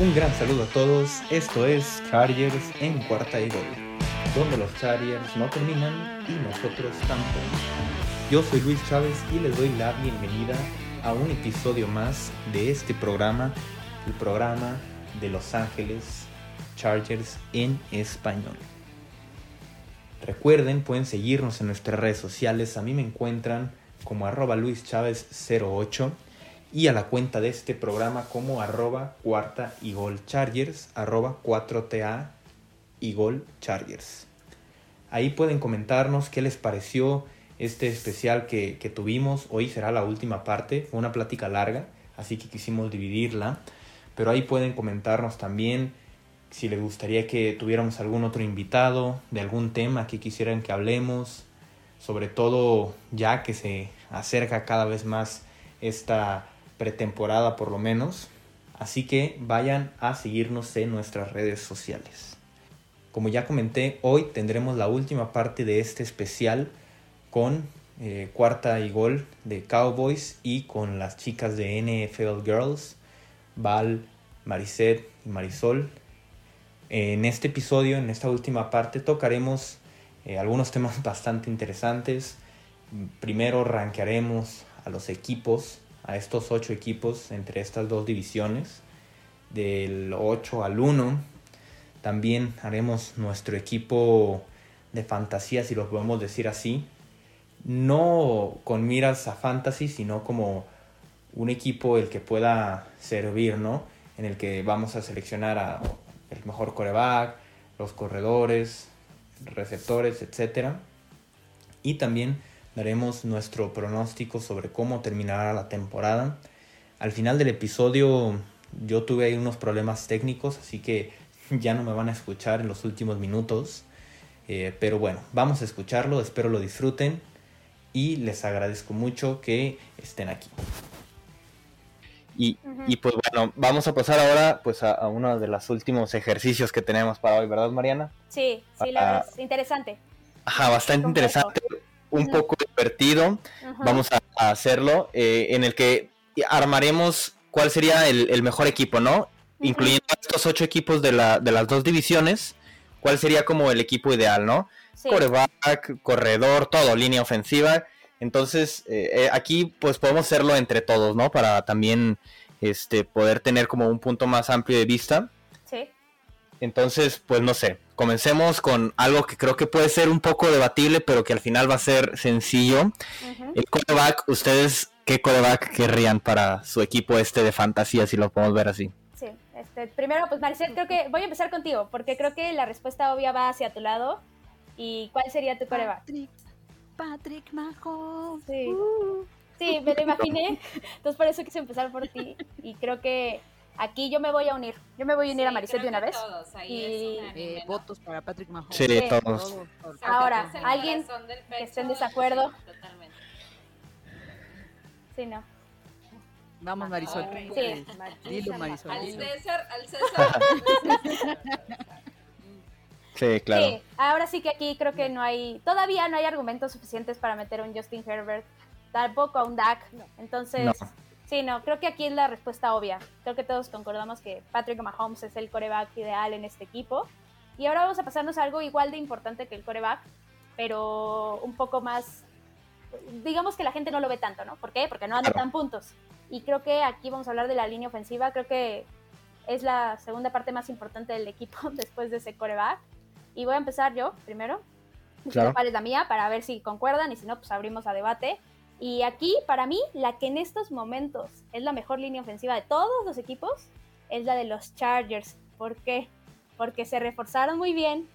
Un gran saludo a todos, esto es Chargers en cuarta y gol, donde los Chargers no terminan y nosotros tampoco. Yo soy Luis Chávez y les doy la bienvenida a un episodio más de este programa, el programa de Los Ángeles Chargers en español. Recuerden, pueden seguirnos en nuestras redes sociales, a mí me encuentran como arroba luischavez08 y a la cuenta de este programa como arroba cuarta y gol chargers, arroba 4TA y gol chargers. Ahí pueden comentarnos qué les pareció este especial que, que, tuvimos. Hoy será la última parte, fue una plática larga, así que quisimos dividirla. Pero ahí pueden comentarnos también si les gustaría que tuviéramos algún otro invitado de algún tema que quisieran que hablemos. Sobre todo ya que se acerca cada vez más esta pretemporada por lo menos. Así que vayan a seguirnos en nuestras redes sociales. Como ya comenté, hoy tendremos la última parte de este especial con eh, cuarta y gol de Cowboys y con las chicas de NFL Girls, Val, Mariset y Marisol. En este episodio, en esta última parte, tocaremos eh, algunos temas bastante interesantes. Primero rankearemos a los equipos a estos ocho equipos entre estas dos divisiones, del 8 al 1. También haremos nuestro equipo de fantasía, si lo podemos decir así, no con miras a fantasy, sino como un equipo el que pueda servir, ¿no? En el que vamos a seleccionar a el mejor coreback, los corredores, receptores, etc. Y también daremos nuestro pronóstico sobre cómo terminará la temporada. Al final del episodio yo tuve ahí unos problemas técnicos, así que ya no me van a escuchar en los últimos minutos. Eh, pero bueno, vamos a escucharlo, espero lo disfruten y les agradezco mucho que estén aquí. Y, y pues bueno, vamos a pasar ahora pues a, a, uno de los últimos ejercicios que tenemos para hoy, ¿verdad Mariana? Sí, sí, la es interesante. Ajá, bastante interesante un poco divertido. Vamos a, hacerlo, eh, en el que armaremos cuál sería el, mejor equipo, ¿no? Incluyendo estos ocho equipos de, la, de las dos divisiones, cuál sería como el equipo ideal, ¿no? Coreback, corredor, todo, línea ofensiva. Entonces, eh, eh, aquí pues podemos hacerlo entre todos, ¿no? Para también este, poder tener como un punto más amplio de vista. Sí. Entonces, pues no sé, comencemos con algo que creo que puede ser un poco debatible, pero que al final va a ser sencillo. El coreback, ¿ustedes qué coreback querrían para su equipo este de fantasía, si lo podemos ver así? Sí, este, primero, pues Maricel, creo que voy a empezar contigo, porque creo que la respuesta obvia va hacia tu lado. ¿Y cuál sería tu coreback? Patrick, Patrick Mahomes. Sí. Uh. sí, me lo imaginé. Entonces por eso quise empezar por ti. Y creo que aquí yo me voy a unir. Yo me voy a unir a Maricel de una vez. y eh, votos para Patrick Mahomes. Sí, sí. todos. Ahora, alguien que esté en desacuerdo. Totalmente. Sí, no. Vamos, Marisol. Sí. Dilo, Marisol. Al dilo. César, al César. Sí, claro. Sí, ahora sí que aquí creo que no hay, todavía no hay argumentos suficientes para meter a un Justin Herbert, tampoco a un Dak. Entonces, No. Sí, no, creo que aquí es la respuesta obvia. Creo que todos concordamos que Patrick Mahomes es el coreback ideal en este equipo. Y ahora vamos a pasarnos a algo igual de importante que el coreback, pero un poco más, digamos que la gente no lo ve tanto, ¿no? ¿Por qué? Porque no anotan puntos. Y creo que aquí vamos a hablar de la línea ofensiva. Creo que es la segunda parte más importante del equipo después de ese coreback. Y voy a empezar yo primero. Claro. ¿Cuál es la mía? Para ver si concuerdan y si no, pues abrimos a debate. Y aquí, para mí, la que en estos momentos es la mejor línea ofensiva de todos los equipos es la de los Chargers. ¿Por qué? Porque se reforzaron muy bien.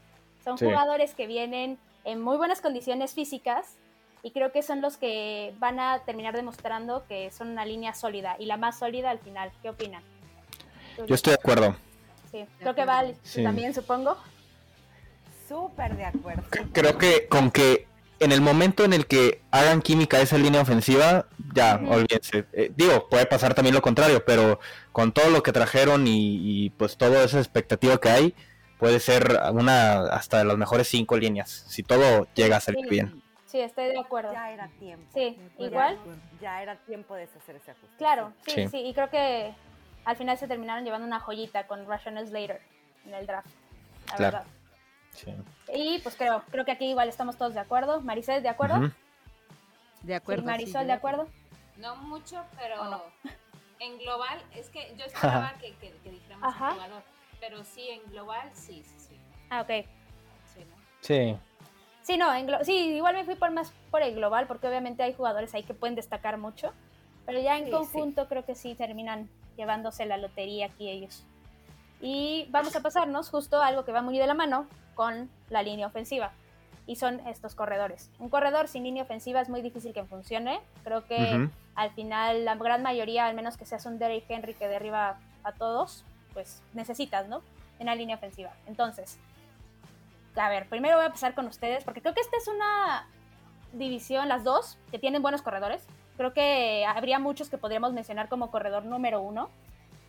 Son Sí. jugadores que vienen en muy buenas condiciones físicas y creo que son los que van a terminar demostrando que son una línea sólida y la más sólida al final. ¿Qué opinan? Yo estoy de acuerdo. Sí, creo que Val Sí. también, supongo. Súper de acuerdo. Creo que con que en el momento en el que hagan química esa línea ofensiva, ya, olvídense. Eh, digo, puede pasar también lo contrario, pero con todo lo que trajeron y, y, pues toda esa expectativa que hay, puede ser una hasta de las mejores cinco líneas, si todo llega a salir Sí. bien. Sí, estoy de acuerdo. Ya era tiempo. Sí, igual. Ya era tiempo de hacer ese ajuste. Claro, sí, Sí. sí, y creo que al final se terminaron llevando una joyita con Russian Slater en el draft. La Claro. verdad. Sí. Y pues creo, creo que aquí igual estamos todos de acuerdo. Maricel, ¿de acuerdo? Ujú. De Sí, acuerdo. sí, Marisol, yo ¿de acuerdo? No mucho, pero ¿O no? en global, es que yo esperaba que, que, que dijéramos Ajá. un jugador, pero sí, en global, sí, sí, sí. Ah, ok. sí ¿no? Sí. Sí, no, en glo- sí, igual me fui por más por el global, porque obviamente hay jugadores ahí que pueden destacar mucho, pero ya en Sí, conjunto creo que sí terminan llevándose la lotería aquí ellos. Y vamos a pasarnos justo a algo que va muy de la mano con la línea ofensiva, y son estos corredores. Un corredor sin línea ofensiva es muy difícil que funcione, creo que al final la gran mayoría, al menos que seas un Derrick Henry que derriba a todos, pues necesitas, ¿no? Una línea ofensiva. Entonces, a ver, primero voy a empezar con ustedes, porque creo que esta es una división, las dos, que tienen buenos corredores. Creo que habría muchos que podríamos mencionar como corredor número uno,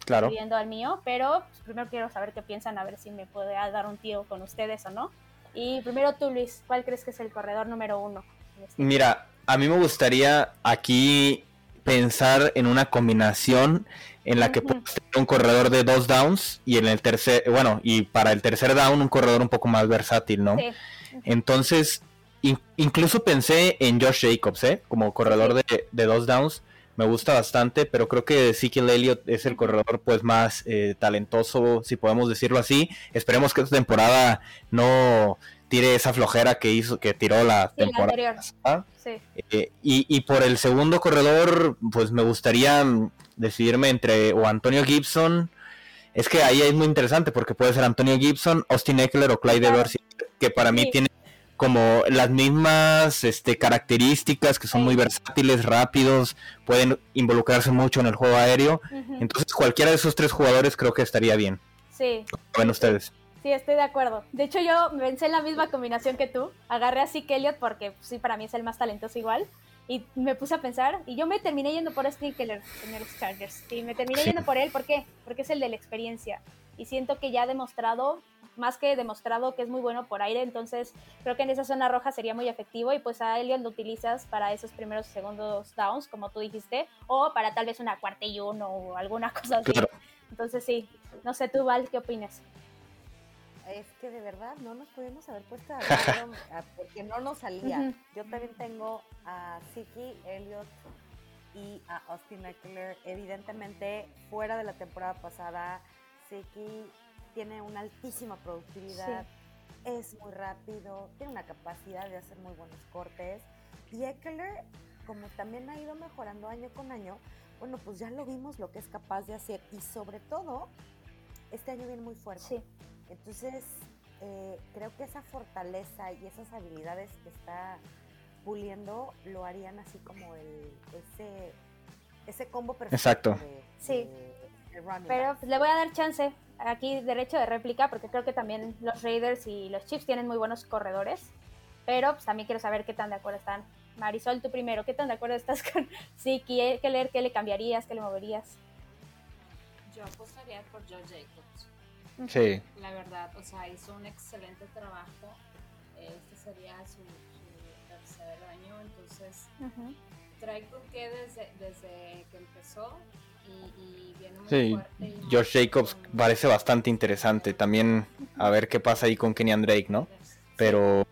Claro. incluyendo al mío, pero pues, primero quiero saber qué piensan, a ver si me puede dar un tiro con ustedes o no. Y primero tú, Luis, ¿cuál crees que es el corredor número uno? este? Mira, a mí me gustaría aquí pensar en una combinación en la que Ujú. puedes tener un corredor de dos downs y en el tercer, bueno, y para el tercer down un corredor un poco más versátil, ¿no? Sí. Entonces, in- incluso pensé en Josh Jacobs, ¿eh? Como corredor de, de dos downs. Me gusta bastante, pero creo que Ezekiel Elliott es el corredor pues más eh, talentoso, si podemos decirlo así. Esperemos que esta temporada no tire esa flojera que hizo, que tiró la Sí, temporada. Sí. Eh, y, y por el segundo corredor, pues me gustaría mm, decidirme entre o Antonio Gibson. Es que ahí es muy interesante porque puede ser Antonio Gibson, Austin Eckler o Clyde. Edwards, que para mí Sí. tiene como las mismas este, características, que son muy versátiles, rápidos, pueden involucrarse mucho en el juego aéreo. Entonces cualquiera de esos tres jugadores creo que estaría bien. Sí, ¿Cómo ven ustedes? sí, estoy de acuerdo. De hecho, yo pensé en la misma combinación que tú. Agarré a Zeke Elliott porque pues, sí, para mí es el más talentoso igual. Y me puse a pensar, y yo me terminé yendo por Keller en los Chargers. Sí, me terminé Sí. yendo por él, ¿por qué? Porque es el de la experiencia. Y siento que ya ha demostrado, más que demostrado que es muy bueno por aire, entonces creo que en esa zona roja sería muy efectivo y pues a Elliott lo utilizas para esos primeros segundos downs, como tú dijiste, o para tal vez una cuarta y uno o alguna cosa así. Claro. Entonces sí, no sé tú, Val, ¿qué opinas? Es que de verdad no nos pudimos haber puesto ah, porque no nos salía. Yo también tengo a Siki, Elliot y a Austin Eckler. Evidentemente, fuera de la temporada pasada, Siki tiene una altísima productividad, es muy rápido, tiene una capacidad de hacer muy buenos cortes. Y Eckler, como también ha ido mejorando año con año, bueno, pues ya lo vimos lo que es capaz de hacer. Y sobre todo, este año viene muy fuerte. Sí, Entonces, eh, creo que esa fortaleza y esas habilidades que está puliendo lo harían así como el, ese, ese combo perfecto. Exacto. de- Sí. de- de running pero pues, le voy a dar chance aquí derecho de réplica porque creo que también los Raiders y los Chiefs tienen muy buenos corredores, pero pues también quiero saber qué tan de acuerdo están. Marisol, tú primero, ¿qué tan de acuerdo estás con Siki? ¿Qué leer? ¿Qué le cambiarías? ¿Qué le moverías? Yo apostaría por Joe Jacobs. Sí. La verdad, o sea, hizo un excelente trabajo. Este sería su, su tercer año, entonces Ujú. trae con qué desde, desde que empezó y, y viene muy Sí, fuerte. y Josh Jacobs parece bastante interesante. También a ver qué pasa ahí con Kenyan Drake, ¿no? Pero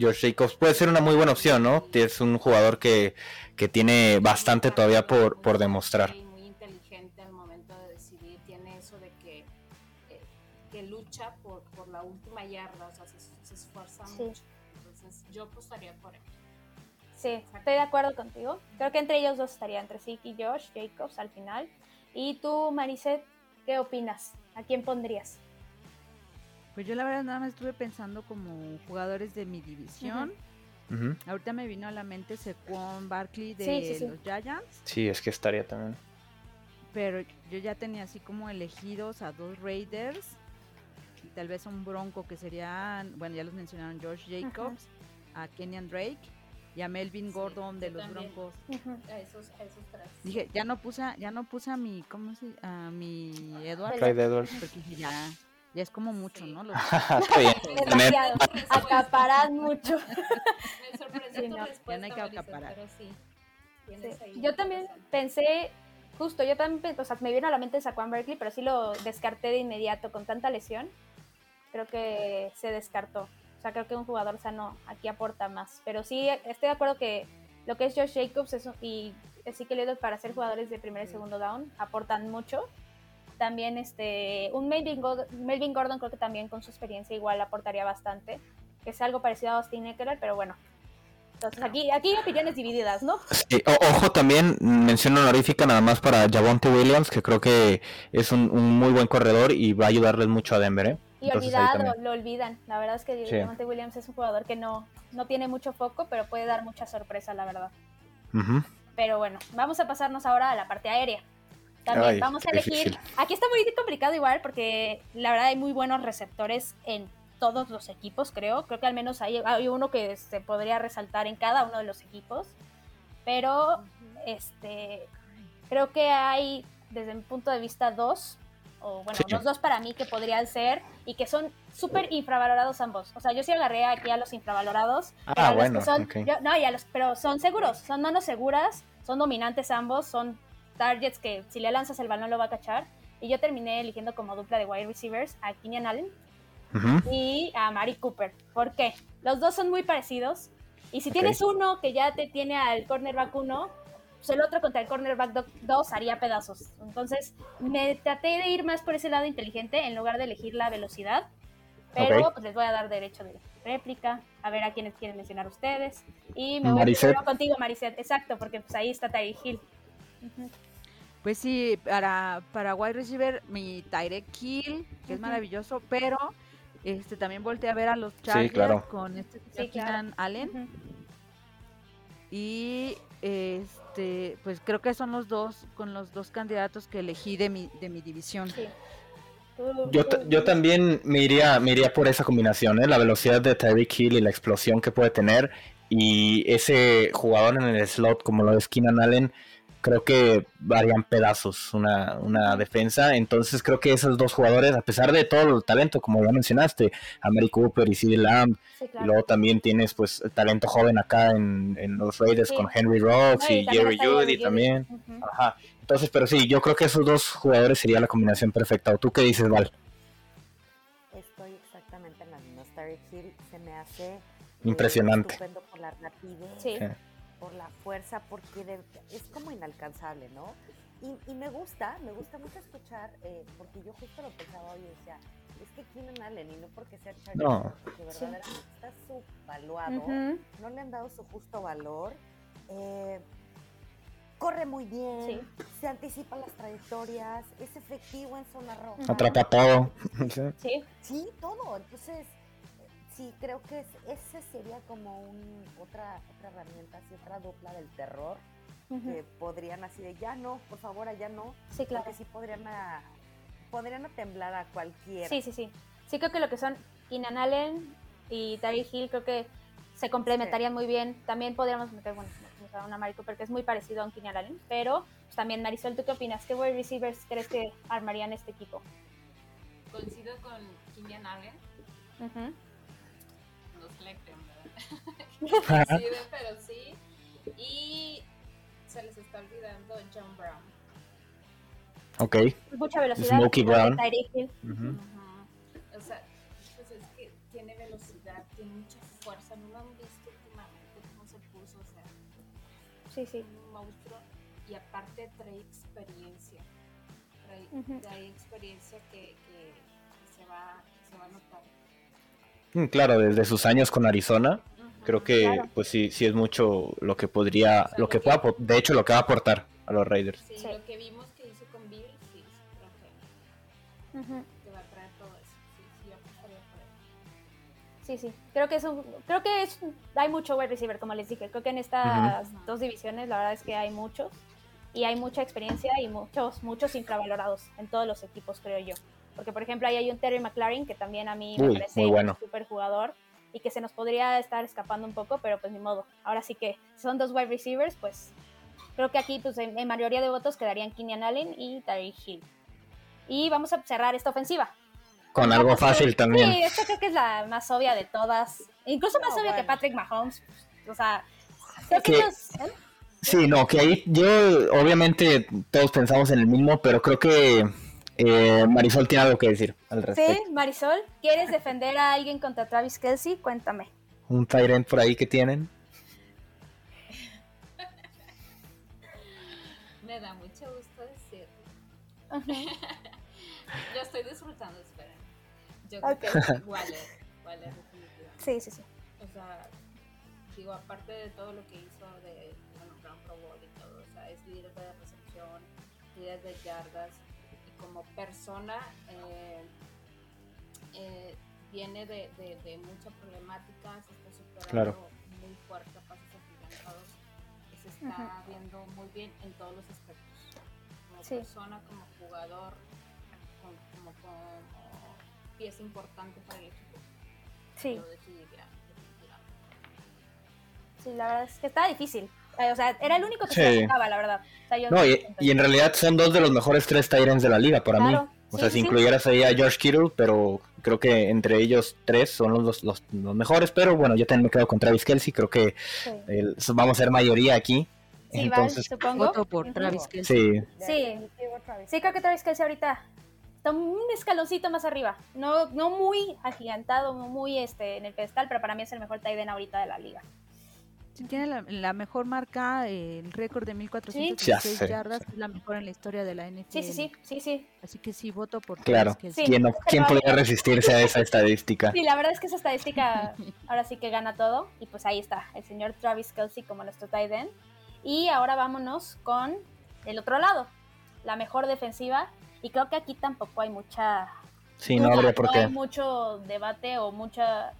Josh Jacobs puede ser una muy buena opción, ¿no? Es un jugador que, que tiene bastante todavía por, por demostrar. Y muy inteligente al momento de decidir, tiene eso de que, eh, que lucha por, por la última yarda, o sea, se, se esfuerza Sí. mucho. Sí, estoy de acuerdo contigo. Creo que entre ellos dos estaría, entre Siki y Josh Jacobs al final. Y tú, Mariset, ¿qué opinas? ¿A quién pondrías? Pues yo la verdad nada más estuve pensando como jugadores de mi división. Ahorita me vino a la mente Sequon Barkley de Sí, sí, sí. los Giants, Sí, es que estaría también. pero yo ya tenía así como elegidos a dos Raiders y tal vez un Bronco que serían, bueno, ya los mencionaron, Josh Jacobs, a Kenyan Drake y a Melvin Sí, Gordon de los también. Broncos. A esos, a esos tres. Dije, ya no puse, a- ya no puse a mi, ¿cómo se? A mi Edward, Clyde Edwards. porque dije, ya, ya es como mucho, Sí. ¿no? Los- Está bien. Tener- Demasiado. Acaparan mucho. Me sorprendió Sí, tu no. respuesta, Ya no hay que acaparar. pero sí. Sí. tienes ahí Yo también pensé justo, yo también, o sea, me vino a la mente Saquon Berkeley, pero sí lo descarté de inmediato con tanta lesión. Creo que se descartó. O sea, creo que un jugador sano aquí aporta más. Pero sí, estoy de acuerdo que lo que es Josh Jacobs es, y Ezekiel Elliott para ser jugadores de primer y segundo down aportan mucho. También este, un Melvin Gordon, creo que también con su experiencia igual aportaría bastante. Que es algo parecido a Austin Eckler, pero bueno, entonces aquí, aquí hay opiniones divididas, ¿no? Ojo también, mención honorífica nada más para Javonte Williams, que creo que es un, un muy buen corredor y va a ayudarles mucho a Denver, ¿eh? Y Entonces, olvidado, lo olvidan. La verdad es que Sí. Javonte Williams es un jugador que no, no tiene mucho foco, pero puede dar mucha sorpresa, la verdad. Pero bueno, vamos a pasarnos ahora a la parte aérea. También Ay, vamos a elegir. difícil. Aquí está muy complicado igual porque la verdad hay muy buenos receptores en todos los equipos, creo. Creo que al menos hay, hay uno que se podría resaltar en cada uno de los equipos. Pero este creo que hay desde mi punto de vista dos o bueno Sí. los dos para mí que podrían ser y que son súper infravalorados ambos o sea yo sí agarré aquí a los infravalorados Ah, los bueno, que son yo- no y a los pero son seguros son manos seguras son dominantes ambos son targets que si le lanzas el balón lo va a cachar y yo terminé eligiendo como dupla de wide receivers a Keenan Allen y a Mari Cooper. ¿Por qué? Los dos son muy parecidos. Y si tienes uno que ya te tiene al cornerback 1, pues el otro contra el cornerback 2 haría pedazos. Entonces me traté de ir más por ese lado inteligente en lugar de elegir la velocidad. Pero pues les voy a dar derecho de réplica, a ver a quiénes quieren mencionar ustedes. Y me voy Maricet. primero contigo, Maricet. Exacto, porque pues ahí está Tyree Hill. Pues sí, para, para wide receiver, mi Tyrek Hill, que es maravilloso, pero este también volteé a ver a los Chargers claro. con este Sí, claro. Allen. Y este, pues creo que son los dos, con los dos candidatos que elegí de mi, de mi división. Sí. Yo, yo también me iría, me iría por esa combinación, ¿eh? la velocidad de Tyreek Hill y la explosión que puede tener. Y ese jugador en el slot, como lo es Keenan Allen, creo que harían pedazos una, una defensa. Entonces creo que esos dos jugadores, a pesar de todo el talento, como ya mencionaste, a Mary Cooper y CeeDee Lamb, Sí, y luego también tienes pues talento joven acá en, en los Raiders Sí. con Henry Rocks y, Jerry Judy también. Ajá. Entonces, pero sí, yo creo que esos dos jugadores sería la combinación perfecta. ¿O tú qué dices, Val? Estoy exactamente en mismas. Tyreek Hill se me hace Impresionante. estupendo por la rapidez, Sí. La fuerza, porque de- es como inalcanzable, ¿no? Y, y me gusta, me gusta mucho escuchar, eh, porque yo justo lo pensaba hoy y decía, es que Keenan Allen, y no porque sea Charlie, No. porque Sí. verdaderamente está subvaluado, no le han dado su justo valor. eh, corre muy bien, Sí. se anticipa las trayectorias, es efectivo en zona roja. Atrapa todo. Sí, Sí, todo. Entonces, sí, creo que es- ese sería como un, otra, otra herramienta, así, otra dupla del terror, que podrían así de, ya no, por favor, allá no, sí, claro. porque sí podrían, a, podrían a temblar a cualquiera. Sí, sí, sí. Sí creo que lo que son Keenan Allen y Tyreek Hill creo que se complementarían muy bien. También podríamos meter, bueno, una Mari Cooper que es muy parecido a un Keenan Allen, pero pues, también Marisol, ¿tú qué opinas? ¿Qué wide receivers crees que armarían este equipo? Coincido con Keenan Allen, no pero sí. Y se les está olvidando John Brown. Ok. Mucha velocidad. Smokey Brown. Ujú. O sea, pues es que tiene velocidad, tiene mucha fuerza. No lo han visto últimamente cómo se puso, o sea, Sí, sí. un monstruo. Y aparte trae experiencia. Trae, experiencia que, que, que se, va, Claro, desde sus años con Arizona, creo que Claro. pues sí, sí es mucho lo que podría, O sea, lo que que- pueda, de hecho lo que va a aportar a los Raiders. Sí, Sí. lo que vimos que hizo con Bill, sí, creo que, va a traer todo eso. Sí, sí, yo apostaría por él. Sí, sí. Creo que es un, creo que es, hay mucho wide receiver, como les dije. Creo que en estas dos divisiones la verdad es que hay muchos y hay mucha experiencia y muchos, muchos infravalorados en todos los equipos, creo yo. Porque, por ejemplo, ahí hay un Terry McLaren que también a mí me Uy, parece muy bueno. un super jugador y que se nos podría estar escapando un poco, pero pues ni modo. Ahora sí que son dos wide receivers, pues creo que aquí pues en, en mayoría de votos quedarían Keenan Allen y Tyreek Hill. Y vamos a cerrar esta ofensiva. Con algo Pues, fácil Sí, también. esta creo que es la más obvia de todas. Incluso más No, obvia que bueno. Patrick Mahomes. O sea, creo que Que- los- ¿eh? Sí, no, que ahí yo, obviamente, todos pensamos en el mismo, pero creo que eh, Marisol tiene algo que decir al respecto. Sí, Marisol, ¿quieres defender a alguien contra Travis Kelsey? Cuéntame. Un Tyrant por ahí que tienen. Me da mucho gusto decir. Yo estoy disfrutando, esperen. Yo creo que Waller, Waller definitivamente. Sí, sí, sí. O sea, digo, aparte de todo lo que hizo de yardas, y como persona eh, eh, viene de, de, de mucha problemática, se está superando Claro. muy fuerte a pasos agigantados, y se está viendo muy bien en todos los aspectos. Como Sí. persona, como jugador, como, como, como pieza importante para el equipo. Sí, Yo decidiría, definitivamente. sí, la verdad es que está difícil. Eh, O sea, era el único que Sí. se tocaba, la verdad. O sea, yo No, y, y en realidad son dos de los mejores tres Tyrants de la liga para Claro, mí. O sí, sea, sí, si sí. incluyeras ahí a George Kittle, pero creo que entre ellos tres son los, los, los mejores. Pero bueno, yo también me quedo con Travis Kelsey. Creo que el- vamos a ser mayoría aquí. Val, Entonces, supongo. Voto por. Travis Kelsey. sí, Sí. Creo que Travis Kelsey ahorita está un escaloncito más arriba. No, no muy agigantado, no muy este, en el pedestal, pero para mí es el mejor end ahorita de la liga. Sí, tiene la, la mejor marca, eh, el récord de Ya 1416 sé. yardas, es la mejor en la historia de la NFL. Sí, sí, sí, sí, sí. Así que sí, voto por Claro. Sí. ¿quién, no- quién podría resistirse a esa estadística? Sí, la verdad es que esa estadística ahora sí que gana todo. Y pues ahí está, el señor Travis Kelsey como nuestro tight end. Y ahora vámonos con el otro lado, la mejor defensiva. Y creo que aquí tampoco hay mucha Sí, no duda, habría por no qué. hay mucho debate o mucha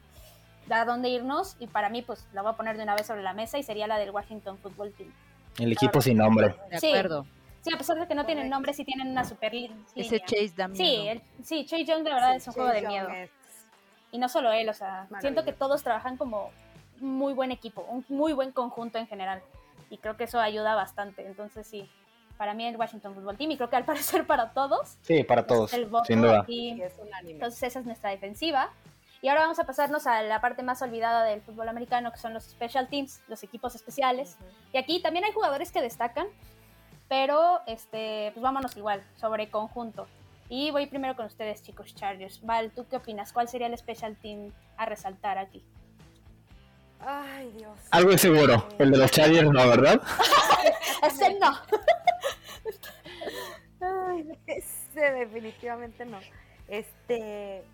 a dónde irnos. Y para mí, pues la voy a poner de una vez sobre la mesa y sería la del Washington Football Team. El equipo sin nombre. De Sí. acuerdo. Sí, a pesar de que no tienen nombre, sí tienen una super li- Ese línea. Chase da miedo. Sí, el, sí, Chase Young de verdad Sí, es un juego de Chase miedo. Young es- Y no solo él, o sea, siento que todos trabajan como un muy buen equipo, un muy buen conjunto en general. Y creo que eso ayuda bastante. Entonces sí, para mí el Washington Football Team y creo que al parecer para todos. Sí, para todos, sin duda. aquí. sí, es unánime. Entonces esa es nuestra defensiva. Y ahora vamos a pasarnos a la parte más olvidada del fútbol americano, que son los special teams, los equipos especiales. Y aquí también hay jugadores que destacan, pero este, pues vámonos igual, sobre conjunto. Y voy primero con ustedes, chicos Chargers. Val, ¿tú qué opinas? ¿Cuál sería el special team a resaltar aquí? Ay, Dios. Algo es seguro. El de los Chargers no, ¿verdad? Ese no. Ese definitivamente no. Este.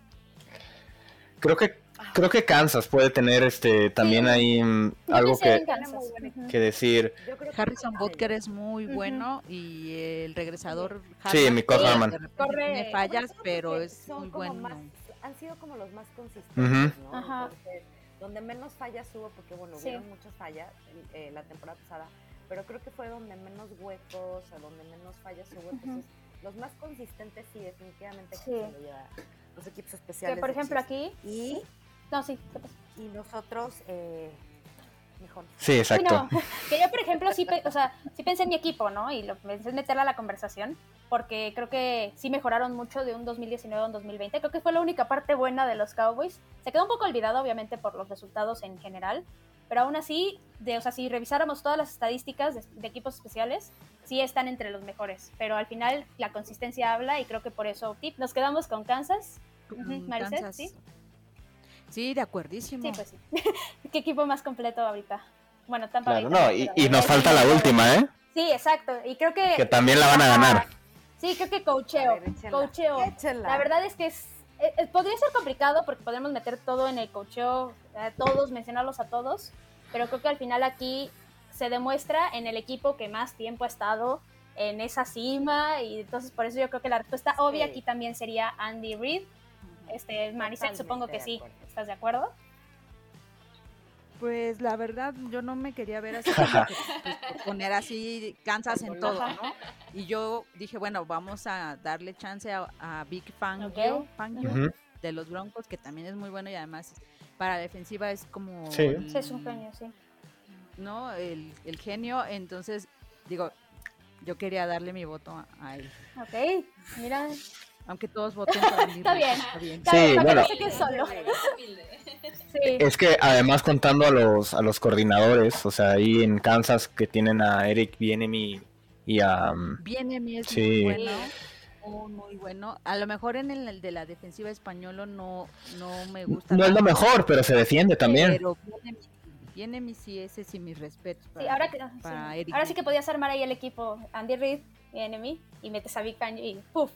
Creo que creo que Kansas puede tener este también Sí. ahí mm, algo que, que decir. Yo creo que Harrison Butker es muy bueno y el regresador Sí, Harman, Miko de Harman. repente Corre- tiene fallas, pero es son muy como bueno. más- han sido como los más consistentes. ¿no? Ajá. Entonces, donde menos fallas hubo, porque bueno, Sí. hubieron muchas fallas eh, la temporada pasada, pero creo que fue donde menos huecos, o donde menos fallas hubo. Entonces, los más consistentes sí, definitivamente que Sí. se lo lleva los equipos Que especiales. por de ejemplo aquí. Y, No, sí. ¿qué pasa? y nosotros, eh, mejor. Sí, exacto. Que yo, por ejemplo, sí, pe- o sea, sí pensé en mi equipo, ¿no? Y lo pensé en meterla a la conversación, porque creo que sí mejoraron mucho de un 2019 a un 2020. Creo que fue la única parte buena de los Cowboys. Se quedó un poco olvidado, obviamente, por los resultados en general, pero aún así, de, o sea, si revisáramos todas las estadísticas de, de equipos especiales, sí están entre los mejores. Pero al final, la consistencia habla y creo que por eso tip, nos quedamos con Kansas. Maricel, Kansas. ¿sí? Sí, de acuerdísimo. Sí, pues sí. ¿Qué equipo más completo ahorita? Bueno, Tampa Claro, Bay no, también, y, nos falta la última, ¿eh? Sí, exacto. Y creo que. Que también la van a ganar. Sí, creo que. Coacheo. Échenla. La verdad es que es, eh, eh, podría ser complicado porque podemos meter todo en el coacheo, a todos, mencionarlos a todos, pero creo que al final aquí se demuestra en el equipo que más tiempo ha estado en esa cima y entonces por eso yo creo que la respuesta obvia Sí. aquí también sería Andy Reid. Este, Totalmente supongo que sí. ¿Estás de acuerdo? Pues la verdad, yo no me quería ver así pues, poner así Kansas en todo, ¿no? Y yo dije, bueno, vamos a darle chance a, a Big Fangio, de los Broncos, que también es muy bueno y además para la defensiva es como Sí. el- Sí, es un genio, sí. ¿no? El, el genio, entonces digo, yo quería darle mi voto a, a él. Ok, mira, Aunque todos voten por Andy Está bien. Está bien. Está Sí, bien, para que bueno. no se quede solo. Sí. Es que además contando a los, a los coordinadores, o sea, ahí en Kansas que tienen a Eric Bienemy y a... um, Viene mi es Sí. muy bueno. Muy, muy bueno. A lo mejor en el, de la defensiva española no, no me gusta. No es lo mejor, pero se defiende también. Pero viene, viene mi sí, ese sí, mis respetos. Sí, para- ahora, que, para sí. Eric ahora sí que podías armar ahí el equipo Andy Reid y Enemy y metes a Big Fang y ¡puf!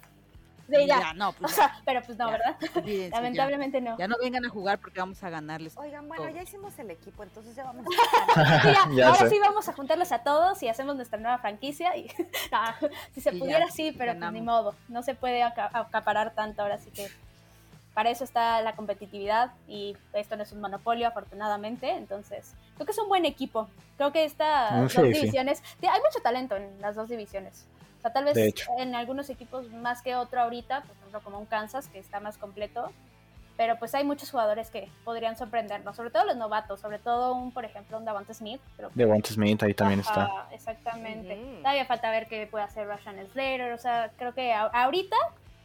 De ya. Ya, no, O pues ya, sea, pero pues no, ya, ¿verdad? ya. Lamentablemente no. Ya no vengan a jugar porque vamos a ganarles. Oigan, bueno, todo. ya hicimos el equipo, entonces ya vamos Sí, ya, Ya ahora sé. sí vamos a juntarlos a todos y hacemos nuestra nueva franquicia. Y, si se Y pudiera, sí, pero pues, ni modo. No se puede aca- acaparar tanto ahora, así que para eso está la competitividad y esto no es un monopolio, afortunadamente. Entonces, creo que es un buen equipo. Creo que estas Mm, dos sí, divisiones, sí, hay mucho talento en las dos divisiones. O sea, tal vez en algunos equipos más que otro ahorita, por ejemplo, como un Kansas, que está más completo. Pero pues hay muchos jugadores que podrían sorprendernos, sobre todo los novatos, sobre todo un, por ejemplo, un Davante Smith. Creo que De Walt Smith ahí también está. Ajá, exactamente. Ujú. Todavía falta ver qué puede hacer Russian Slater. O sea, creo que a- ahorita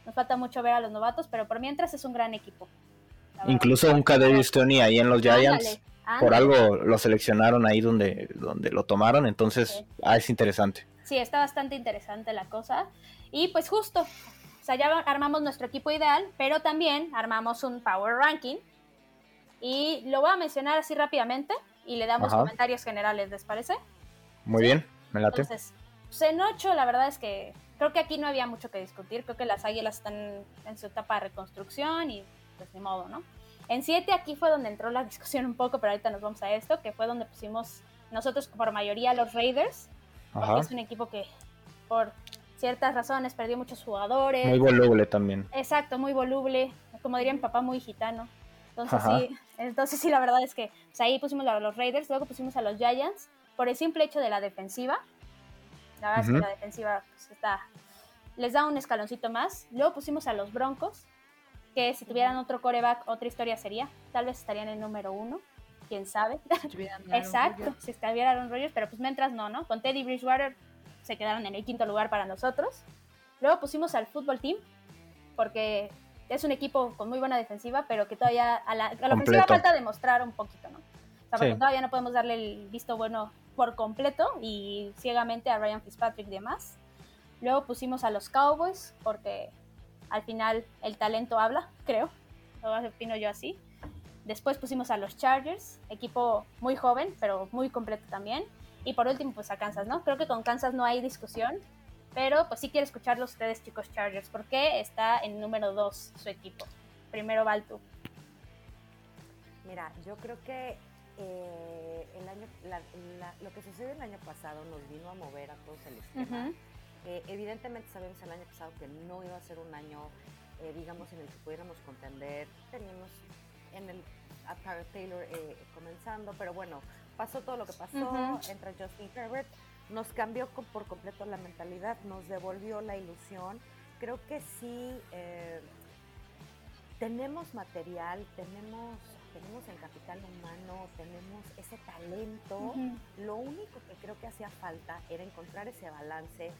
nos falta mucho ver a los novatos, pero por mientras es un gran equipo. Incluso un Kadarius Tony ahí en los Giants. Ándale, Por ándale. algo lo seleccionaron ahí donde, donde lo tomaron, entonces Sí. ah, es interesante. Sí, está bastante interesante la cosa. Y pues justo, o sea, ya armamos nuestro equipo ideal, pero también armamos un Power Ranking. Y lo voy a mencionar así rápidamente y le damos Ajá. comentarios generales, ¿les parece? Muy bien, me late. Entonces, pues en 8 la verdad es que creo que aquí no había mucho que discutir. Creo que las águilas están en su etapa de reconstrucción y pues ni modo, ¿no? En 7 aquí fue donde entró la discusión un poco, pero ahorita nos vamos a esto, que fue donde pusimos nosotros por mayoría los Raiders, porque es un equipo que por ciertas razones perdió muchos jugadores. Muy voluble también. Exacto, muy voluble, como diría mi papá, muy gitano. Entonces Ajá. sí, entonces sí, la verdad es que pues, ahí pusimos a los Raiders, luego pusimos a los Giants, por el simple hecho de la defensiva. La verdad es que la defensiva pues, está, les da un escaloncito más. Luego pusimos a los Broncos, que si tuvieran otro coreback, otra historia sería. Tal vez estarían en número uno, quién sabe. Exacto, si estuviera Aaron Rodgers, pero pues mientras no, ¿no? Con Teddy Bridgewater se quedaron en el quinto lugar para nosotros. Luego pusimos al fútbol team, porque es un equipo con muy buena defensiva, pero que todavía a la, a la ofensiva Completo. falta demostrar un poquito, ¿no? O sea, porque Sí. todavía no podemos darle el visto bueno por completo y ciegamente a Ryan Fitzpatrick y demás. Luego pusimos a los Cowboys, porque al final el talento habla, creo. Lo opino yo así. Después pusimos a los Chargers, equipo muy joven, pero muy completo también. Y por último, pues a Kansas, ¿no? Creo que con Kansas no hay discusión, pero pues sí quiero escucharlos ustedes, chicos Chargers, porque está en número 2 su equipo. Primero Val tú. Mira, yo creo que eh, el año, la- la- lo que sucedió el año pasado nos vino a mover a todos el esquema. Eh, evidentemente sabemos el año pasado que no iba a ser un año, eh, digamos, en el que pudiéramos contender. Teníamos en el a Taylor eh, comenzando, pero bueno, pasó todo lo que pasó. Ujú. Entra Justin Herbert, nos cambió por completo la mentalidad, nos devolvió la ilusión. Creo que sí eh, tenemos material, tenemos tenemos el capital humano, tenemos ese talento. Lo único que creo que hacía falta era encontrar ese balance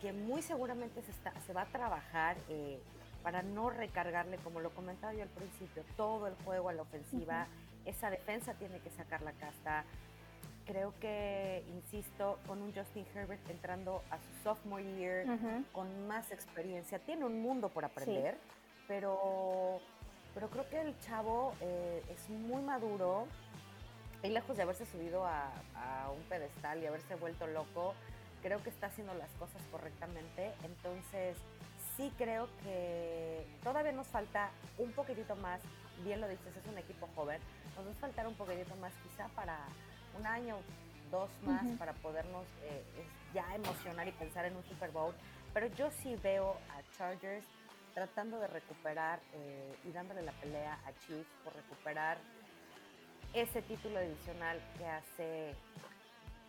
que muy seguramente se, está, se va a trabajar eh, para no recargarle, como lo comentaba yo al principio, todo el juego a la ofensiva. Esa defensa tiene que sacar la casta. Creo que, insisto, con un Justin Herbert entrando a su sophomore year, Ujú. con más experiencia, tiene un mundo por aprender, pero, pero creo que el chavo eh, es muy maduro y lejos de haberse subido a, a un pedestal y haberse vuelto loco, creo que está haciendo las cosas correctamente. Entonces, sí creo que todavía nos falta un poquitito más, bien lo dices, es un equipo joven, nos va a faltar un poquitito más quizá para un año, dos más, para podernos eh, ya emocionar y pensar en un Super Bowl. Pero yo sí veo a Chargers tratando de recuperar eh, y dándole la pelea a Chiefs por recuperar ese título divisional que hace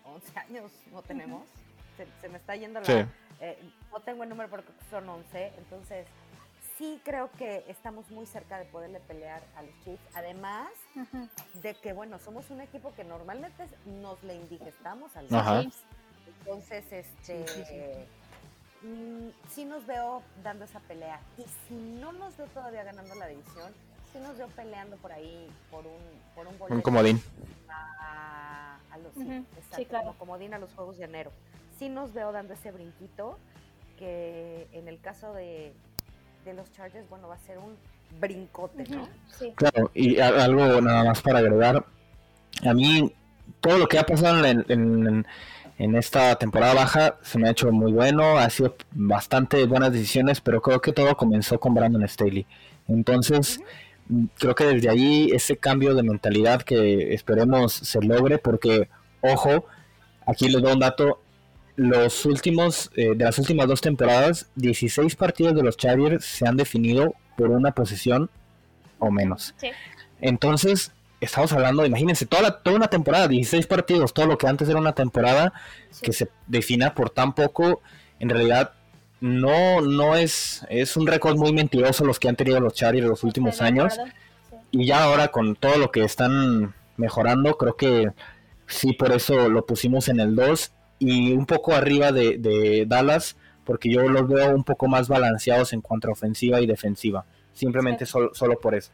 11 años no tenemos. se, se me está yendo la... Sí. Eh, no tengo el número porque son 11, entonces sí creo que estamos muy cerca de poderle pelear a los Chiefs. Además de que, bueno, somos un equipo que normalmente nos le indigestamos a los Ajá. Chiefs. Entonces, este, Sí, sí, sí. mm, sí nos veo dando esa pelea. Y si no nos veo todavía ganando la división, sí nos veo peleando por ahí por un, por un comodín. a, a los, exacto, claro. como comodín a los Juegos de enero. Sí nos veo dando ese brinquito que en el caso de, de los Chargers, bueno, va a ser un brincote, ¿no? Sí. Claro, y algo nada más para agregar. A mí, todo lo que ha pasado en, en- en esta temporada baja se me ha hecho muy bueno. Ha sido bastante buenas decisiones, pero creo que todo comenzó con Brandon Staley. Entonces, creo que desde ahí ese cambio de mentalidad que esperemos se logre, porque, ojo, aquí les doy un dato. Los últimos, eh, de las últimas dos temporadas, 16 partidos de los Chargers se han definido por una posesión o menos. Sí. Entonces, estamos hablando, imagínense, toda, la- toda una temporada, 16 partidos, todo lo que antes era una temporada sí. que se defina por tan poco, en realidad no, no es, es un récord muy mentiroso los que han tenido los Chargers los últimos años. Y ya ahora con todo lo que están mejorando, creo que sí, por eso lo pusimos en el 2 y un poco arriba de, de Dallas, porque yo los veo un poco más balanceados en cuanto a ofensiva y defensiva. Simplemente Sí. solo, solo por eso.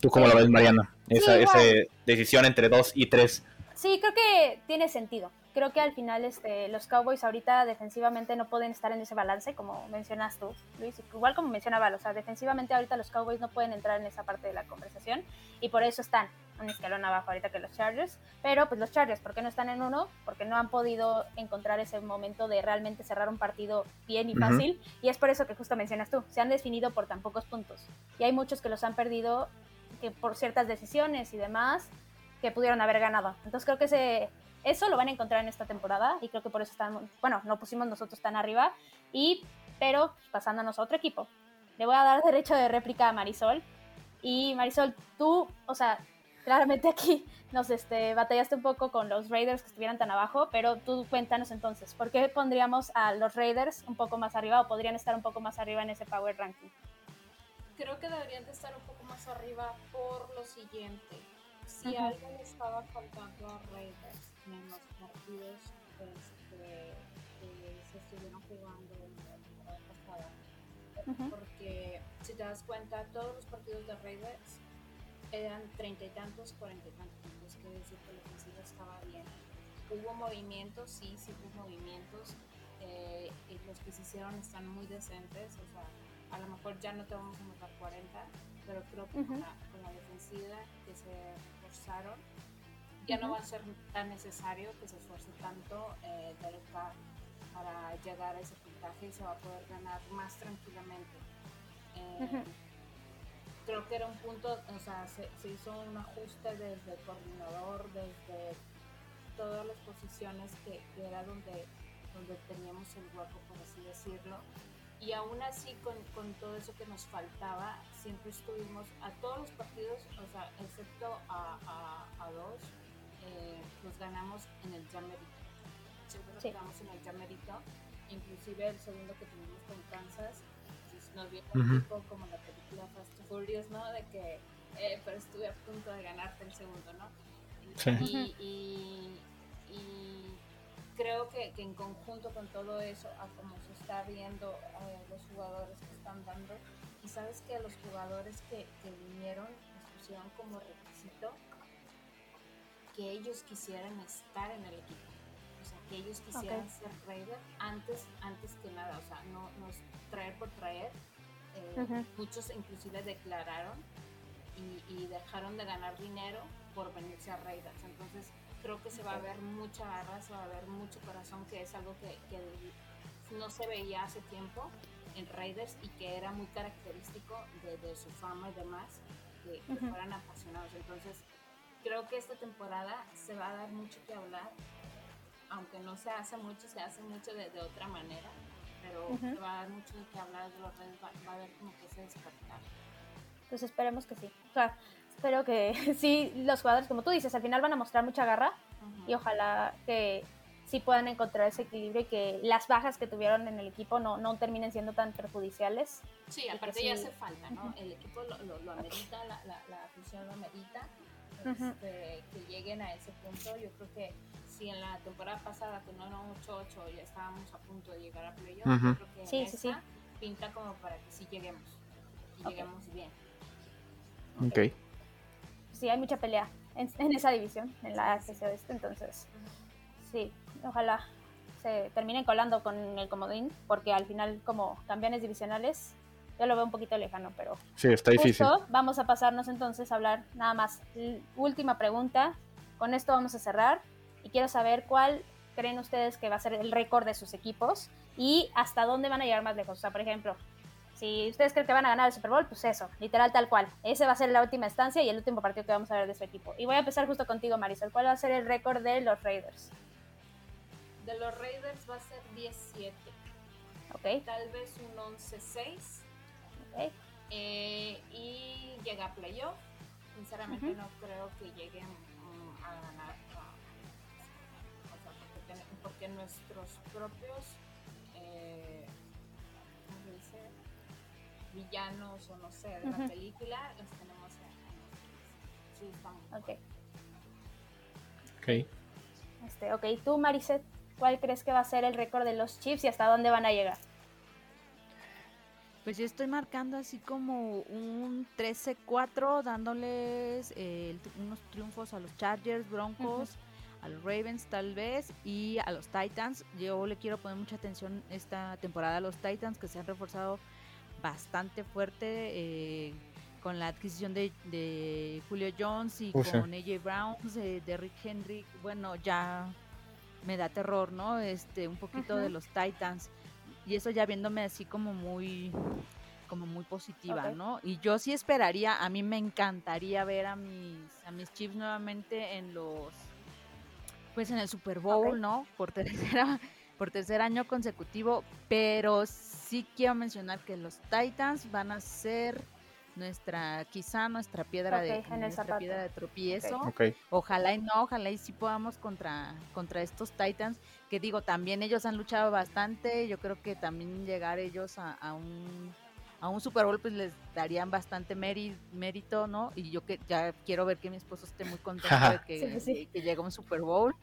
¿Tú cómo la ves, Mariana? Esa, esa decisión entre 2 y 3. Sí, creo que tiene sentido. Creo que al final este, los Cowboys ahorita defensivamente no pueden estar en ese balance, como mencionas tú, Luis. Igual como mencionaba, o sea, defensivamente ahorita los Cowboys no pueden entrar en esa parte de la conversación y por eso están un escalón abajo ahorita que los Chargers. Pero pues los Chargers, ¿por qué no están en uno? Porque no han podido encontrar ese momento de realmente cerrar un partido bien y fácil. Y es por eso que justo mencionas tú, se han definido por tan pocos puntos. Y hay muchos que los han perdido que por ciertas decisiones y demás que pudieron haber ganado. Entonces creo que ese, eso lo van a encontrar en esta temporada y creo que por eso están, bueno, no pusimos nosotros tan arriba. Y, pero pasándonos a otro equipo, le voy a dar derecho de réplica a Marisol. Y Marisol, tú, o sea, claramente aquí nos este, batallaste un poco con los Raiders que estuvieran tan abajo, pero tú cuéntanos entonces, ¿por qué pondríamos a los Raiders un poco más arriba o podrían estar un poco más arriba en ese Power Ranking? Creo que deberían de estar un poco más arriba por lo siguiente. Si Ajá. algo le estaba faltando a Raiders en los partidos este, que se estuvieron jugando en la temporada pasada, porque si te das cuenta, todos los partidos de Raiders eran treinta y tantos, cuarenta y tantos, quiere decir que la ofensiva estaba bien. Hubo movimientos, sí, sí hubo movimientos, eh, y los que se hicieron están muy decentes, o sea, a lo mejor ya no te vamos a anotar 40, pero creo que con, la, con la defensiva que se esforzaron, ya no va a ser tan necesario que se esfuerce tanto eh, Derek Carr para llegar a ese puntaje y se va a poder ganar más tranquilamente. Eh. Creo que era un punto, o sea, se, se hizo un ajuste desde el coordinador, desde todas las posiciones que, que era donde, donde teníamos el hueco, por así decirlo. Y aún así, con, con todo eso que nos faltaba, siempre estuvimos a todos los partidos, o sea, excepto a, a, a dos, eh, los ganamos en el llamerito. Siempre nos Sí. ganamos en el llamerito. Inclusive el segundo que tuvimos con Kansas, pues, nos vio Ujú. un tipo como la película Fast and Furious, ¿no? De que, eh, pero estuve a punto de ganarte el segundo, ¿no? Y- Sí. Y, y- y creo que, que en conjunto con todo eso, a como se está viendo eh, los jugadores que están dando, y sabes que los jugadores que, que vinieron les pusieron como requisito que ellos quisieran estar en el equipo. O sea, que ellos quisieran Ok. ser Raider antes, antes que nada. O sea, no, no traer por traer. Eh, Ujú. Muchos inclusive declararon y, y dejaron de ganar dinero por venirse a Raiders. Entonces creo que se va a ver mucha garra, se va a ver mucho corazón, que es algo que, que no se veía hace tiempo en Raiders y que era muy característico de, de su fama y demás, que, que Ujú. fueran apasionados. Entonces creo que esta temporada se va a dar mucho que hablar, aunque no se hace mucho, se hace mucho de, de otra manera, pero Ujú. se va a dar mucho de que hablar de los Raiders, va, va a haber como que ese despertar. Pues esperemos que sí. O sea, espero que sí, los jugadores, como tú dices, al final van a mostrar mucha garra Ujú. y ojalá que sí puedan encontrar ese equilibrio y que las bajas que tuvieron en el equipo no, no terminen siendo tan perjudiciales. Sí, aparte sí. ya hace falta, ¿no? El equipo lo, lo, lo amerita, la, la, la afición lo amerita. Este, que lleguen a ese punto. Yo creo que si en la temporada pasada con un 8-8 ya estábamos a punto de llegar a playoff, yo creo que sí, en sí, sí. pinta como para que sí lleguemos y lleguemos bien. Ok. Sí, hay mucha pelea en, en esa división, en la AFC Oeste, entonces sí, ojalá se terminen colando con el comodín, porque al final como campeones divisionales yo lo veo un poquito lejano, pero Sí, está difícil. Justo, vamos a pasarnos entonces a hablar nada más. L- última pregunta. Con esto vamos a cerrar. Y quiero saber cuál creen ustedes que va a ser el récord de sus equipos y hasta dónde van a llegar más lejos. O sea, por ejemplo, si ustedes creen que van a ganar el Super Bowl, pues eso, literal tal cual. Ese va a ser la última instancia y el último partido que vamos a ver de su equipo. Y voy a empezar justo contigo, Marisol. ¿Cuál va a ser el récord de los Raiders? De los Raiders va a ser 17, ¿Ok? tal vez un 11-6 Eh, y llega a playoff. Sinceramente no creo que lleguen mm, a ganar. no. O sea, porque, ten- porque nuestros propios eh, ¿cómo se dice? villanos o no sé de la película los tenemos en, sí estamos Ok. Ok. Este, ok, tú, Mariset, ¿cuál crees que va a ser el récord de los Chiefs y hasta dónde van a llegar? Pues yo estoy marcando así como un 13-4, dándoles eh, unos triunfos a los Chargers, Broncos, a los Ravens tal vez y a los Titans. Yo le quiero poner mucha atención esta temporada a los Titans que se han reforzado bastante fuerte eh, con la adquisición de, de Julio Jones y Uf, con AJ Brown, de, de Rick Henry. Bueno, ya me da terror, ¿no? Este, un poquito de los Titans y eso ya viéndome así como muy como muy positiva. ¿no? Y yo sí esperaría, a mí me encantaría ver a mis a mis Chiefs nuevamente en los pues en el Super Bowl. ¿no? Por tercera por tercer año consecutivo, pero sí quiero mencionar que los Titans van a ser nuestra quizá nuestra piedra de nuestra piedra de tropiezo. Ojalá y no, ojalá y sí podamos contra, contra estos Titans, que digo, también ellos han luchado bastante, yo creo que también llegar ellos a, a un a un Super Bowl pues les darían bastante méri- mérito, ¿no? Y yo que ya quiero ver que mi esposo esté muy contento de que, Sí, sí, que llegue un Super Bowl.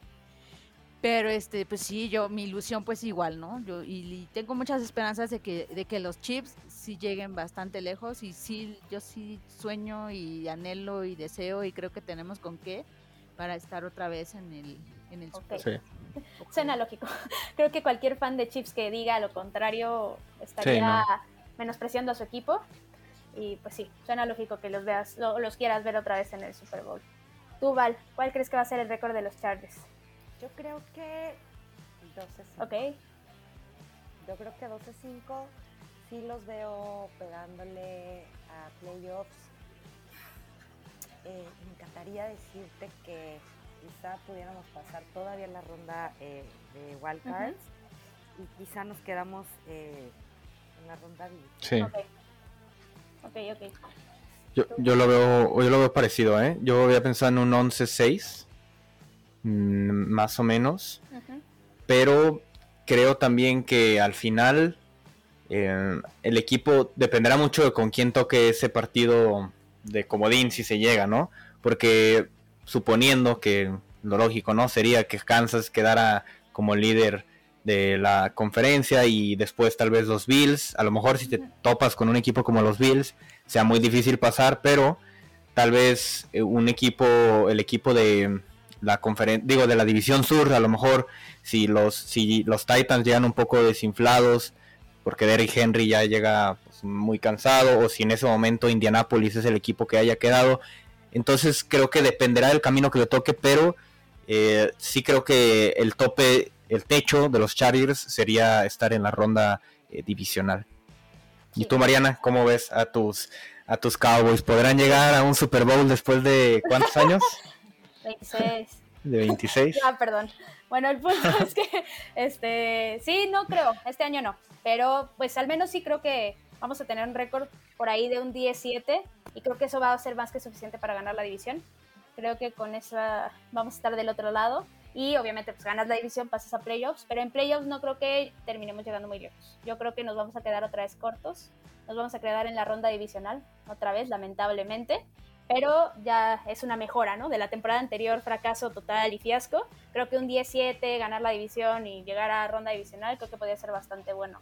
Pero este, pues sí, yo, mi ilusión pues igual, ¿no? Yo, y, y tengo muchas esperanzas de que, de que los Chips sí lleguen bastante lejos y sí, yo sí sueño y anhelo y deseo y creo que tenemos con qué para estar otra vez en el, en el Ok. Super Sí. Suena lógico. Creo que cualquier fan de Chiefs que diga lo contrario estaría menospreciando a su equipo. Y pues sí, suena lógico que los veas, lo- los quieras ver otra vez en el Super Bowl. Tú, Val, ¿cuál crees que va a ser el récord de los Chargers? Yo creo que 12-5. Ok, Yo creo que 12-5 sí los veo pegándole a playoffs. Eh, me encantaría decirte que quizá pudiéramos pasar todavía la ronda eh, de wildcards y quizá nos quedamos eh, en la ronda div- Sí. ok. Ok, ok. Yo, yo lo veo, yo lo veo parecido, ¿eh? Yo había pensado en un 11-6, mm, más o menos. Pero creo también que al final eh, el equipo dependerá mucho de con quién toque ese partido de comodín si se llega, ¿no? Porque suponiendo que lo lógico, ¿no? Sería que Kansas quedara como líder de la conferencia y después tal vez los Bills, a lo mejor si te topas con un equipo como los Bills, sea muy difícil pasar, pero tal vez eh, un equipo, el equipo de la conferencia, digo, de la división sur, a lo mejor si los, si los Titans llegan un poco desinflados, porque Derrick Henry ya llega pues, muy cansado, o si en ese momento Indianapolis es el equipo que haya quedado. Entonces creo que dependerá del camino que le toque, pero eh, sí creo que el tope, el techo de los Chargers sería estar en la ronda eh, divisional. ¿Y tú, Mariana, cómo ves a tus, a tus Cowboys? ¿Podrán llegar a un Super Bowl después de cuántos años? 26. ¿De 26? Ah, perdón. Bueno, el punto es que, este, sí, no creo, este año no, pero pues al menos sí creo que vamos a tener un récord por ahí de un 17 y creo que eso va a ser más que suficiente para ganar la división. Creo que con eso vamos a estar del otro lado y obviamente pues ganas la división, pasas a playoffs, pero en playoffs no creo que terminemos llegando muy lejos. Yo creo que nos vamos a quedar otra vez cortos, nos vamos a quedar en la ronda divisional otra vez, lamentablemente. Pero ya es una mejora, ¿no? De la temporada anterior, fracaso total y fiasco. Creo que un 10-7, ganar la división y llegar a ronda divisional, creo que podría ser bastante bueno.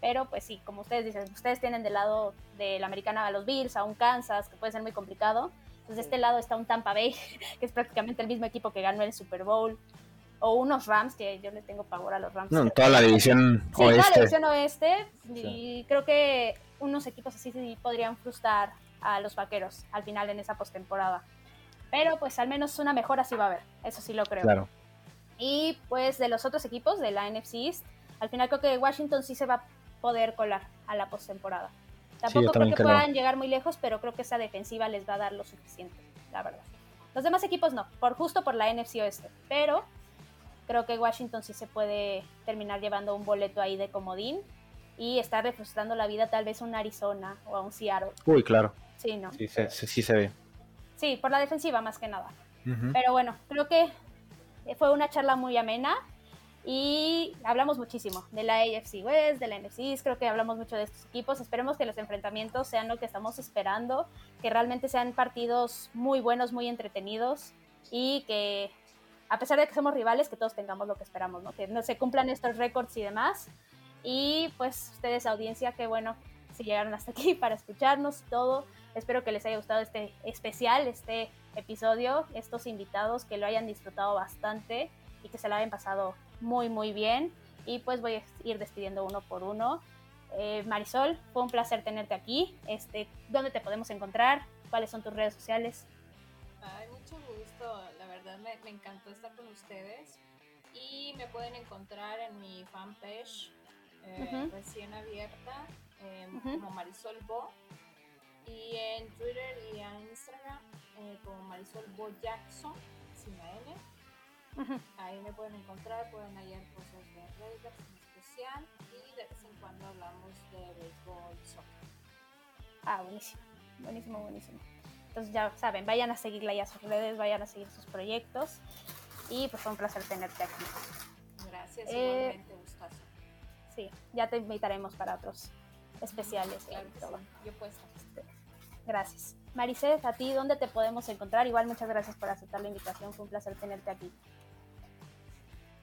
Pero pues sí, como ustedes dicen, ustedes tienen del lado de la americana a los Bills, a un Kansas, que puede ser muy complicado. Entonces de este lado está un Tampa Bay, que es prácticamente el mismo equipo que ganó el Super Bowl. O unos Rams, que yo le tengo pavor a los Rams. No, toda la división Sí, oeste. toda la división oeste. Y creo que unos equipos así sí podrían frustrar a los vaqueros al final en esa postemporada. Pero pues al menos una mejora sí va a haber, eso sí lo creo. Claro. Y pues de los otros equipos de la NFC East, al final creo que Washington sí se va a poder colar a la postemporada. Tampoco creo también que creo. puedan llegar muy lejos, pero creo que esa defensiva les va a dar lo suficiente, la verdad. Los demás equipos no, por justo por la NFC Oeste, pero creo que Washington sí se puede terminar llevando un boleto ahí de comodín y estar frustrando la vida tal vez a un Arizona o a un Seattle. Uy, claro. Sí, ¿no? Sí, se, se- sí se ve. Sí, por la defensiva más que nada. Ujú. Pero bueno, creo que fue una charla muy amena y hablamos muchísimo de la AFC West, de la NFC East, creo que hablamos mucho de estos equipos. Esperemos que los enfrentamientos sean lo que estamos esperando, que realmente sean partidos muy buenos, muy entretenidos y que a pesar de que somos rivales, que todos tengamos lo que esperamos, ¿no? que no se cumplan estos récords y demás. Y pues ustedes, audiencia, qué bueno si llegaron hasta aquí para escucharnos y todo. Espero que les haya gustado este especial, este episodio, estos invitados, que lo hayan disfrutado bastante y que se lo hayan pasado muy, muy bien. Y pues voy a ir despidiendo uno por uno. Eh, Marisol, fue un placer tenerte aquí. Este, ¿Dónde te podemos encontrar? ¿Cuáles son tus redes sociales? Ay, mucho gusto, la verdad me, me encantó estar con ustedes y me pueden encontrar en mi fanpage eh, recién abierta eh, Ujú. como Marisol Bo y en Twitter y en Instagram eh, como Marisol Bo Jackson sin la N. Ujú. Ahí me pueden encontrar, pueden hallar cosas de Raiders en especial y de vez en cuando hablamos de béisbol, soccer. Ah, buenísimo, buenísimo, buenísimo. Entonces ya saben, vayan a seguirla ya a sus redes, vayan a seguir sus proyectos. Y pues fue un placer tenerte aquí. Gracias, Eh, igualmente, gustazo. Sí, ya te invitaremos para otros especiales. Claro y que todo. sí, yo puesto. Gracias. Maricet, a ti, ¿dónde te podemos encontrar? Igual muchas gracias por aceptar la invitación, fue un placer tenerte aquí.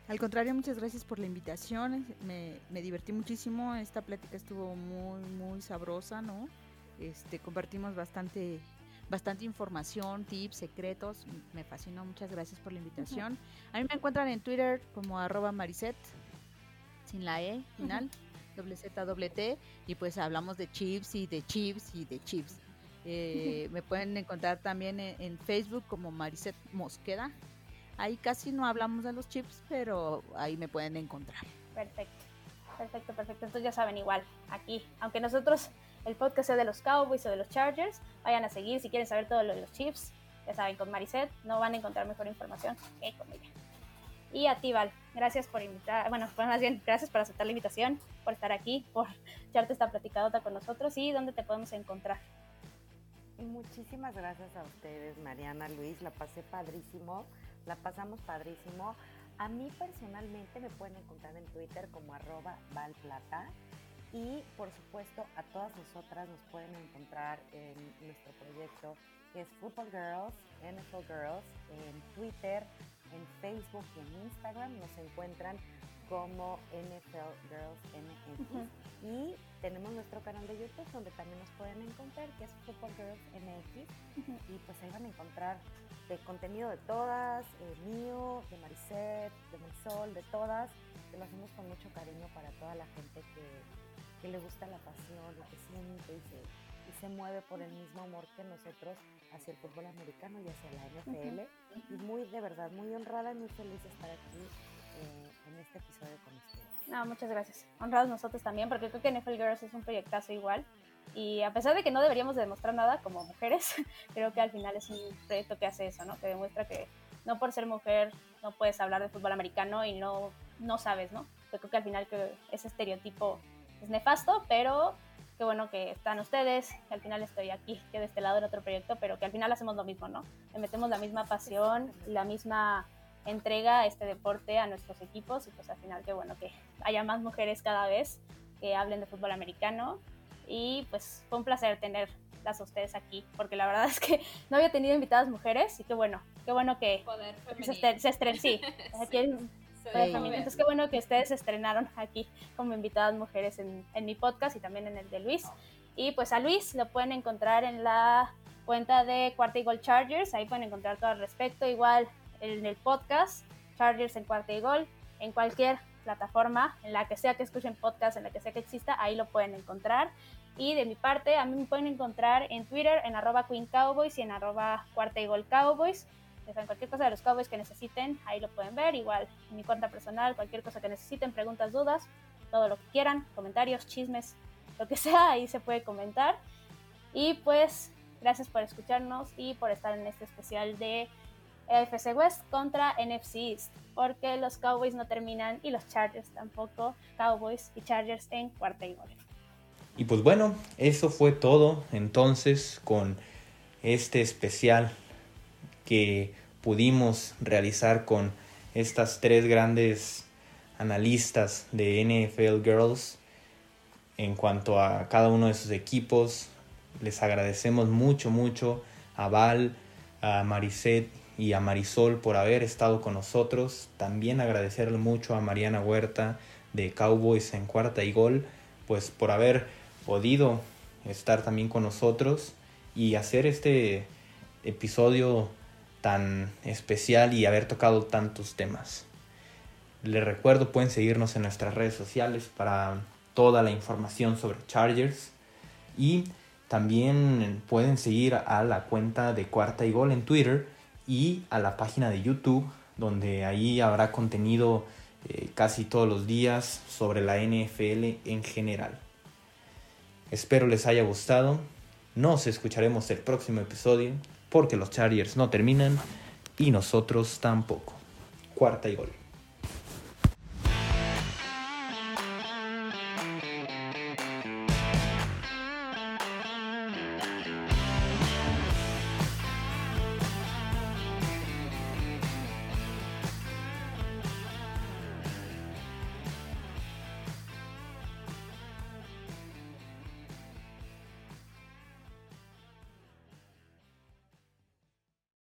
Al contrario, muchas gracias por la invitación. Me, me divertí muchísimo. Esta plática estuvo muy, muy sabrosa, ¿no? Este, compartimos bastante, bastante información, tips, secretos. Me fascinó. Muchas gracias por la invitación. A mí me encuentran en Twitter como arroba mariset, sin la E final, doble Z, doble T. Y pues hablamos de chips y de chips y de chips. Eh, me pueden encontrar también en, en Facebook como Mariset Mosqueda. Ahí casi no hablamos de los chips, pero ahí me pueden encontrar. Perfecto, perfecto, perfecto. Entonces ya saben, igual, aquí, aunque nosotros el podcast sea de los Cowboys o de los Chargers, vayan a seguir si quieren saber todo lo de los Chiefs. Ya saben, con Maricet no van a encontrar mejor información que con ella. Y a ti, Val, gracias por invitar, bueno, pues más bien, gracias por aceptar la invitación, por estar aquí, por echarte esta platicadota con nosotros y dónde te podemos encontrar. Muchísimas gracias a ustedes, Mariana, Luis. La pasé padrísimo, la pasamos padrísimo. A mí personalmente me pueden encontrar en Twitter como arroba valplata. Y por supuesto a todas nosotras nos pueden encontrar en nuestro proyecto que es Football Girls, NFL Girls, en Twitter, en Facebook y en Instagram nos encuentran como NFL Girls MX. Y tenemos nuestro canal de YouTube donde también nos pueden encontrar, que es Football Girls MX. Y pues ahí van a encontrar de contenido de todas, eh, mío, de Maricet, de Marisol, de todas, que lo hacemos con mucho cariño para toda la gente que, que le gusta la pasión, lo que siente y se, y se mueve por el mismo amor que nosotros hacia el fútbol americano y hacia la NFL. Y muy, de verdad, muy honrada y muy feliz de estar aquí eh, en este episodio con ustedes. No, muchas gracias. Honrados nosotros también, porque creo que NFL Girls es un proyectazo igual. Y a pesar de que no deberíamos de demostrar nada como mujeres, creo que al final es un proyecto que hace eso, ¿no? Que demuestra que no por ser mujer no puedes hablar de fútbol americano y no, no sabes, ¿no? Yo creo que al final que ese estereotipo es nefasto, pero qué bueno que están ustedes, que al final estoy aquí, que de este lado en otro proyecto, pero que al final hacemos lo mismo, ¿no? Le metemos la misma pasión, la misma entrega a este deporte a nuestros equipos y pues al final qué bueno que haya más mujeres cada vez que hablen de fútbol americano y pues fue un placer tener a ustedes aquí, porque la verdad es que no había tenido invitadas mujeres y qué bueno, qué bueno que Poder se, femenino. se estren, sí, aquí femenino. ver. Entonces qué bueno que ustedes estrenaron aquí como invitadas mujeres en, en mi podcast y también en el de Luis. Y pues a Luis lo pueden encontrar en la cuenta de Cuarta y Gol Chargers, ahí pueden encontrar todo al respecto, igual en el podcast Chargers en Cuarta y Gol, en cualquier plataforma, en la que sea que escuchen podcast, en la que sea que exista, ahí lo pueden encontrar. Y de mi parte, a mí me pueden encontrar en Twitter, en arroba Queen Cowboys y en arroba Cuarta y Gol Cowboys. Ya saben, cualquier cosa de los Cowboys que necesiten, ahí lo pueden ver. Igual en mi cuenta personal, cualquier cosa que necesiten, preguntas, dudas, todo lo que quieran, comentarios, chismes, lo que sea, ahí se puede comentar. Y pues, gracias por escucharnos y por estar en este especial de AFC West contra NFC East, porque los Cowboys no terminan y los Chargers tampoco. Cowboys y Chargers en cuarta y gol. Y pues bueno, eso fue todo entonces con este especial que pudimos realizar con estas tres grandes analistas de NFL Girls en cuanto a cada uno de sus equipos. Les agradecemos mucho, mucho a Val, a Mariset y a Marisol por haber estado con nosotros. También agradecerle mucho a Mariana Huerta de Cowboys en cuarta y gol, pues por haber podido estar también con nosotros y hacer este episodio tan especial y haber tocado tantos temas. Les recuerdo, pueden seguirnos en nuestras redes sociales para toda la información sobre Chargers y también pueden seguir a la cuenta de Cuarta y Gol en Twitter y a la página de YouTube donde ahí habrá contenido eh, casi todos los días sobre la NFL en general. Espero les haya gustado. Nos escucharemos el próximo episodio porque los Chargers no terminan y nosotros tampoco. Cuarta y gol.